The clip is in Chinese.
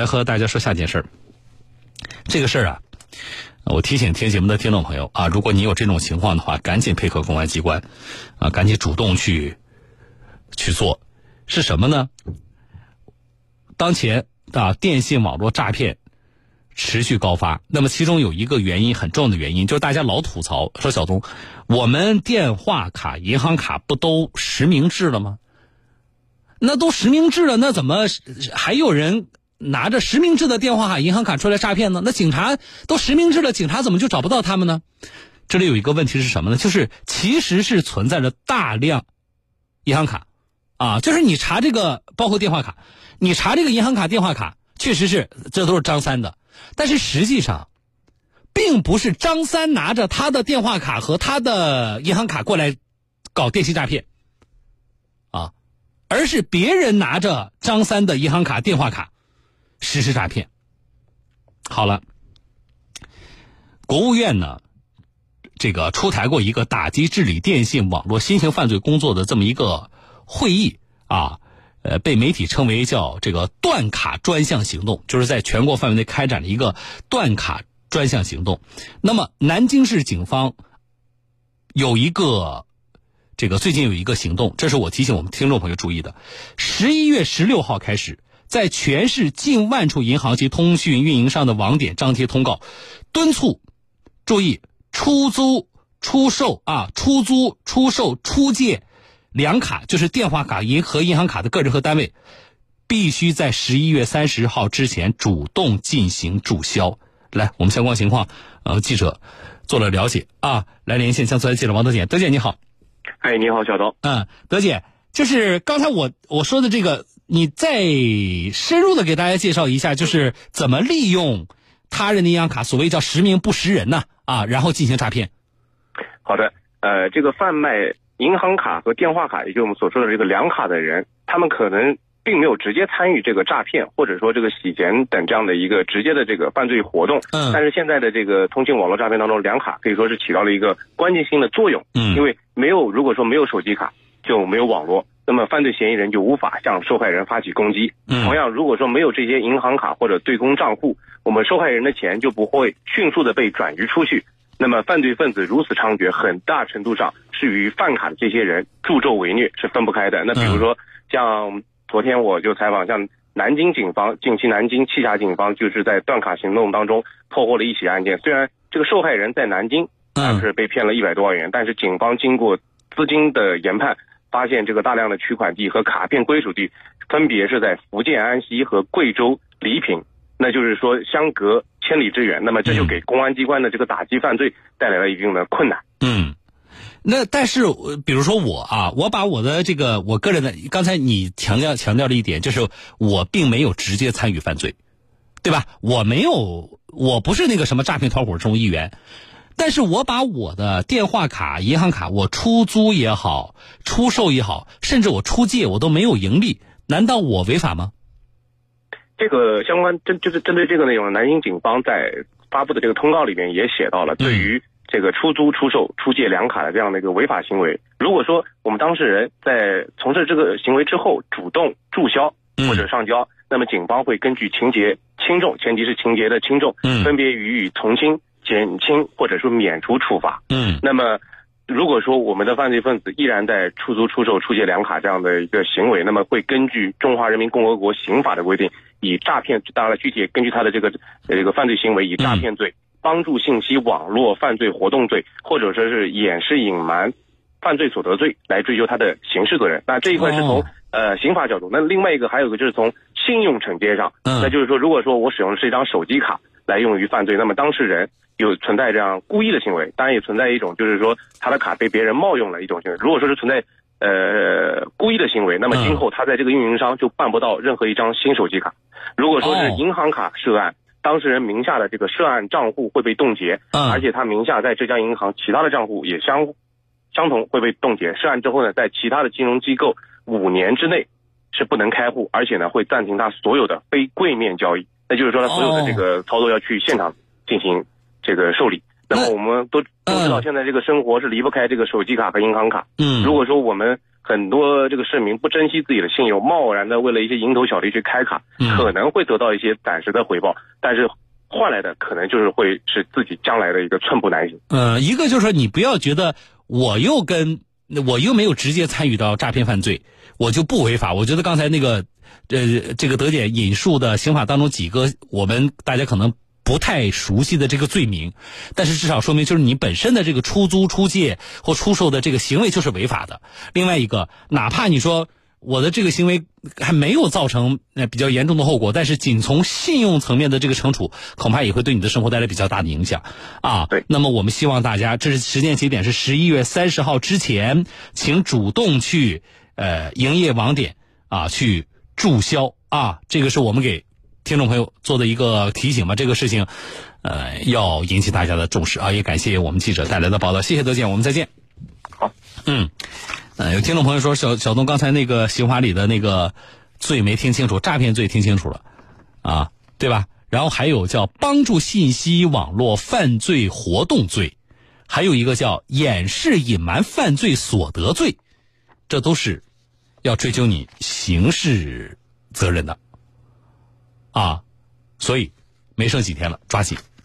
来和大家说下件事儿。这个事儿啊，我提醒听节目的听众朋友啊，如果你有这种情况的话，赶紧配合公安机关，啊，赶紧主动去去做。是什么呢？当前啊，电信网络诈骗持续高发。那么其中有一个原因很重要的原因，就是大家老吐槽说小东，我们电话卡、银行卡不都实名制了吗？那都实名制了，那怎么还有人拿着实名制的电话卡、银行卡出来诈骗呢？那警察都实名制了，警察怎么就找不到他们呢？这里有一个问题是什么呢？就是其实是存在着大量银行卡啊，就是你查这个，包括电话卡，你查这个银行卡、电话卡，确实是这都是张三的，但是实际上，并不是张三拿着他的电话卡和他的银行卡过来搞电信诈骗。啊而是别人拿着张三的银行卡、电话卡实施诈骗。好了，国务院呢，这个出台过一个打击治理电信网络新型犯罪工作的这么一个会议啊，呃，被媒体称为叫这个断卡专项行动，就是在全国范围内开展了一个断卡专项行动。那么，南京市警方有一个。这个最近有一个行动，这是我提醒我们听众朋友注意的。十一月十六号开始，在全市近万处银行及通讯运营商的网点张贴通告，敦促注意出租、出售啊，出租、出售、出借两卡，就是电话卡、银和银行卡的个人和单位，必须在十一月三十号之前主动进行注销。来，我们相关情况，呃，记者做了了解啊，来连线江苏台记者王德姐，德姐你好。哎，你好，小东。嗯，德姐，就是刚才我我说的这个，你再深入的给大家介绍一下，就是怎么利用他人的银行卡，所谓叫实名不实人呢？啊，然后进行诈骗。好的，呃，这个贩卖银行卡和电话卡，也就是我们所说的这个两卡的人，他们可能并没有直接参与这个诈骗，或者说这个洗钱等这样的一个直接的这个犯罪活动。嗯。但是现在的这个通信网络诈骗当中，两卡可以说是起到了一个关键性的作用。嗯。因为没有，如果说没有手机卡，就没有网络，那么犯罪嫌疑人就无法向受害人发起攻击。同样，如果说没有这些银行卡或者对公账户，我们受害人的钱就不会迅速的被转移出去。那么犯罪分子如此猖獗，很大程度上是与犯卡的这些人助纣为虐是分不开的。那比如说，像昨天我就采访，像南京警方近期南京栖霞警方就是在断卡行动当中破获了一起案件，虽然这个受害人在南京。是被骗了一百多万元，但是警方经过资金的研判，发现这个大量的取款地和卡片归属地分别是在福建安溪和贵州黎平，那就是说相隔千里之远。那么这就给公安机关的这个打击犯罪带来了一定的困难。嗯，那但是比如说我啊，我把我的这个我个人的，刚才你强调强调了一点，就是我并没有直接参与犯罪，对吧？我没有，我不是那个什么诈骗团伙中一员。但是我把我的电话卡、银行卡，我出租也好，出售也好，甚至我出借，我都没有盈利，难道我违法吗？这个相关针就是针对这个内容，南京警方在发布的这个通告里面也写到了，对于这个出租、出售、出借两卡的这样的一个违法行为，如果说我们当事人在从事这个行为之后主动注销或者上交，那么警方会根据情节轻重，前提是情节的轻重，分别予以从轻。减轻或者说免除处罚。嗯，那么如果说我们的犯罪分子依然在出租、出售、出借两卡这样的一个行为，那么会根据《中华人民共和国刑法》的规定，以诈骗，当然了，具体根据他的这个这个犯罪行为，以诈骗罪、帮助信息网络犯罪活动罪，或者说是掩饰隐瞒犯罪所得罪来追究他的刑事责任。那这一块是从呃刑法角度。那另外一个还有一个就是从信用惩戒上，那就是说，如果说我使用的是一张手机卡来用于犯罪，那么当事人。有存在这样故意的行为，当然也存在一种，就是说他的卡被别人冒用了一种行为。如果说是存在呃故意的行为，那么今后他在这个运营商就办不到任何一张新手机卡。如果说是银行卡涉案，当事人名下的这个涉案账户会被冻结，而且他名下在浙江银行其他的账户也相相同会被冻结。涉案之后呢，在其他的金融机构五年之内是不能开户，而且呢会暂停他所有的非柜面交易。那就是说他所有的这个操作要去现场进行。这个受理，那么我们都都知道，现在这个生活是离不开这个手机卡和银行卡。嗯，如果说我们很多这个市民不珍惜自己的信用，贸然的为了一些蝇头小利去开卡，可能会得到一些暂时的回报，但是换来的可能就是会是自己将来的一个寸步难行。嗯，一个就是说你不要觉得我又跟我又没有直接参与到诈骗犯罪，我就不违法。我觉得刚才那个呃这个德姐引述的刑法当中几个我们大家可能。不太熟悉的这个罪名，但是至少说明就是你本身的这个出租、出借或出售的这个行为就是违法的。另外一个，哪怕你说我的这个行为还没有造成呃比较严重的后果，但是仅从信用层面的这个惩处，恐怕也会对你的生活带来比较大的影响啊。对。那么我们希望大家，这是时间节点是十一月三十号之前，请主动去呃营业网点啊去注销啊，这个是我们给。听众朋友做的一个提醒吧，这个事情，呃，要引起大家的重视啊！也感谢我们记者带来的报道，谢谢德建，我们再见。好，嗯，呃，有听众朋友说，小小东刚才那个刑法里的那个罪没听清楚，诈骗罪听清楚了啊，对吧？然后还有叫帮助信息网络犯罪活动罪，还有一个叫掩饰隐瞒犯罪所得罪，这都是要追究你刑事责任的。啊，所以没剩几天了，抓紧。